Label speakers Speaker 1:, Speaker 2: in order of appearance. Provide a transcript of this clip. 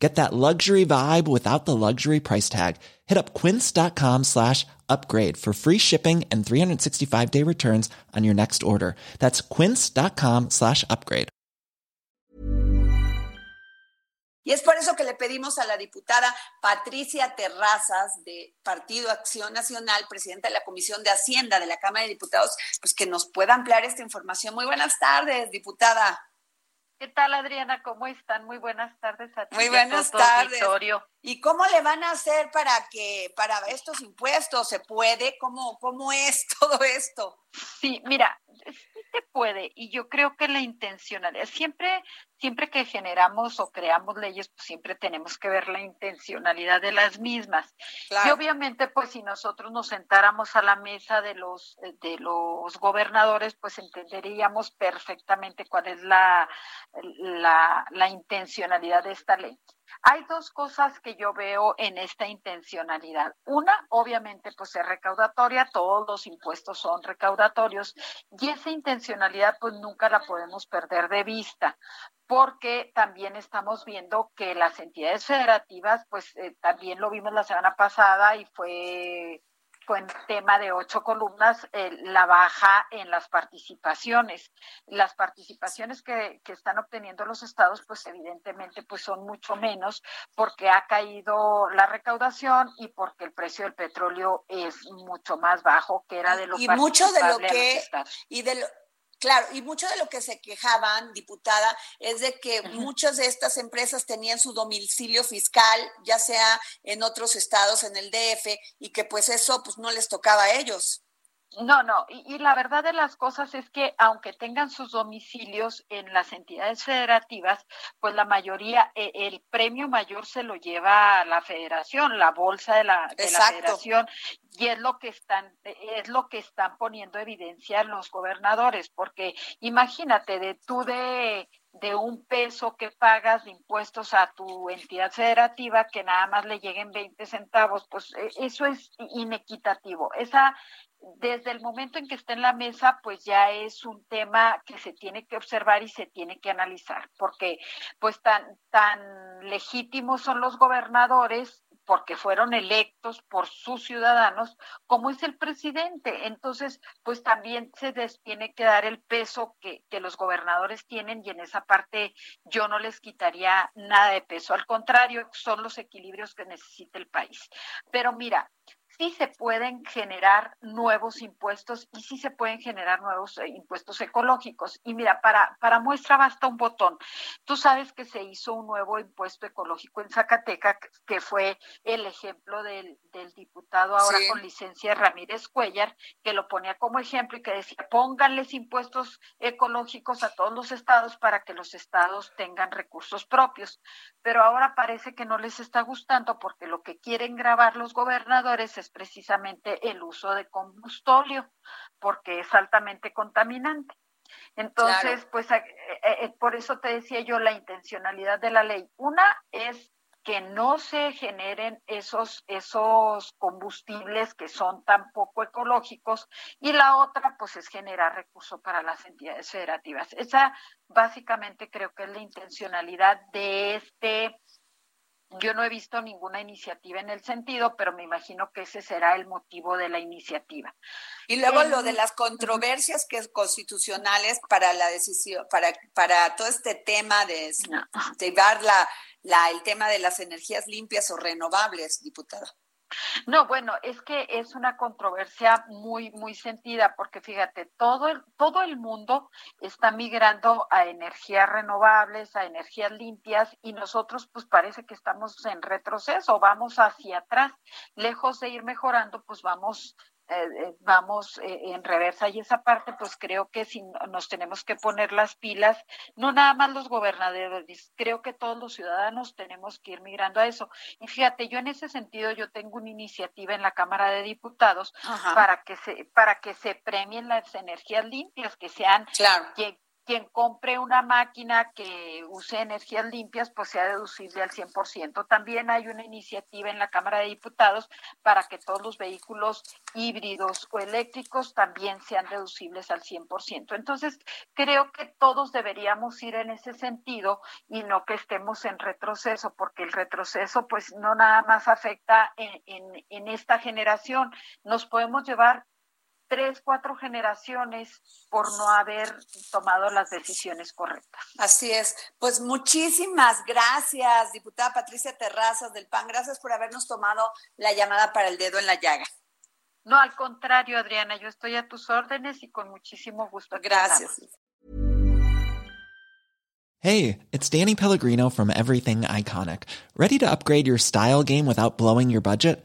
Speaker 1: Get that luxury vibe without the luxury price tag. Hit up quince.com slash upgrade for free shipping and 365 day returns on your next order. That's quince.com slash upgrade.
Speaker 2: Y es por eso que le pedimos a la diputada Patricia Terrazas de Partido Acción Nacional, presidenta de la Comisión de Hacienda de la Cámara de Diputados, pues que nos pueda ampliar esta información. Muy buenas tardes, diputada.
Speaker 3: ¿Qué tal, Adriana? ¿Cómo están? Muy buenas tardes a ti.
Speaker 2: Muy buenas tardes. ¿Y cómo le van a hacer para que para estos impuestos se puede? ¿Cómo cómo es todo esto?
Speaker 3: Sí, mira, puede y yo creo que la intencionalidad siempre siempre que generamos o creamos leyes, pues siempre tenemos que ver la intencionalidad de las mismas. Y obviamente, pues si nosotros nos sentáramos a la mesa de los de los gobernadores, pues entenderíamos perfectamente cuál es la la, la intencionalidad de esta ley. Hay dos cosas que yo veo en esta intencionalidad. Una, obviamente, pues es recaudatoria, todos los impuestos son recaudatorios y esa intencionalidad pues nunca la podemos perder de vista porque también estamos viendo que las entidades federativas, pues eh, también lo vimos la semana pasada y fue en tema de ocho columnas eh, la baja en las participaciones. Las participaciones que, que, están obteniendo los estados, pues evidentemente pues son mucho menos porque ha caído la recaudación y porque el precio del petróleo es mucho más bajo que era de lo
Speaker 2: y mucho de lo que y de lo, Claro, y mucho de lo que se quejaban, diputada, es de que muchas de estas empresas tenían su domicilio fiscal, ya sea en otros estados, en el DF, y que pues eso pues no les tocaba a ellos.
Speaker 3: No, no, y, la verdad de las cosas es que aunque tengan sus domicilios en las entidades federativas, pues la mayoría, eh, el premio mayor se lo lleva a la federación, la bolsa de la, de la federación, y es lo que están, es lo que están poniendo evidencia los gobernadores, porque imagínate, de tú de de un peso que pagas de impuestos a tu entidad federativa que nada más le lleguen 20 centavos, pues eh, eso es inequitativo. Esa desde el momento en que está en la mesa, pues ya es un tema que se tiene que observar y se tiene que analizar, porque pues tan, tan legítimos son los gobernadores porque fueron electos por sus ciudadanos, como es el presidente. Entonces, pues también se les tiene que dar el peso que, que los gobernadores tienen y en esa parte yo no les quitaría nada de peso. Al contrario, son los equilibrios que necesita el país. Pero mira, sí se pueden generar nuevos impuestos y sí se pueden generar nuevos eh, impuestos ecológicos. Y mira, para, para muestra basta un botón. Tú sabes que se hizo un nuevo impuesto ecológico en Zacatecas, que fue el ejemplo del, del diputado ahora con licencia Ramírez Cuellar, que lo ponía como ejemplo y que decía, pónganles impuestos ecológicos a todos los estados para que los estados tengan recursos propios. Pero ahora parece que no les está gustando porque lo que quieren grabar los gobernadores es precisamente el uso de combustóleo, porque es altamente contaminante. Entonces, pues eh, eh, eh, por eso te decía yo la intencionalidad de la ley. Una es que no se generen esos, esos combustibles que son tan poco ecológicos y la otra pues es generar recursos para las entidades federativas. Esa básicamente creo que es la intencionalidad de este yo no he visto ninguna iniciativa en el sentido, pero me imagino que ese será el motivo de la iniciativa.
Speaker 2: Y luego lo de las controversias que constitucionales para la decisión, para, para todo este tema de, llevar la, la, el tema de las energías limpias o renovables, diputada.
Speaker 3: No, bueno, es que es una controversia muy, muy sentida, porque fíjate, todo el, todo el mundo está migrando a energías renovables, a energías limpias, y nosotros pues parece que estamos en retroceso, vamos hacia atrás, lejos de ir mejorando, pues vamos eh, vamos en reversa. Y esa parte pues creo que si nos tenemos que poner las pilas, no nada más los gobernadores, creo que todos los ciudadanos tenemos que ir migrando a eso. Y fíjate, yo en ese sentido yo tengo una iniciativa en la Cámara de Diputados para que se para que se premien las energías limpias, que sean
Speaker 2: claro
Speaker 3: quien compre una máquina que use energías limpias, pues sea deducible al 100%. También hay una iniciativa en la Cámara de Diputados para que todos los vehículos híbridos o eléctricos también sean deducibles al 100%. Entonces, creo que todos deberíamos ir en ese sentido y no que estemos en retroceso, porque el retroceso pues no nada más afecta en, en, en esta generación. Nos podemos llevar tres, cuatro generaciones por no haber tomado las decisiones correctas.
Speaker 2: Así es. Pues muchísimas gracias, diputada Patricia Terrazas del PAN. Gracias por habernos tomado la llamada para el dedo en la llaga.
Speaker 3: No, al contrario, Adriana, yo estoy a tus órdenes y con muchísimo gusto.
Speaker 2: Gracias.
Speaker 1: Hey, it's Danny Pellegrino from Everything Iconic. ¿Ready to upgrade your style game without blowing your budget?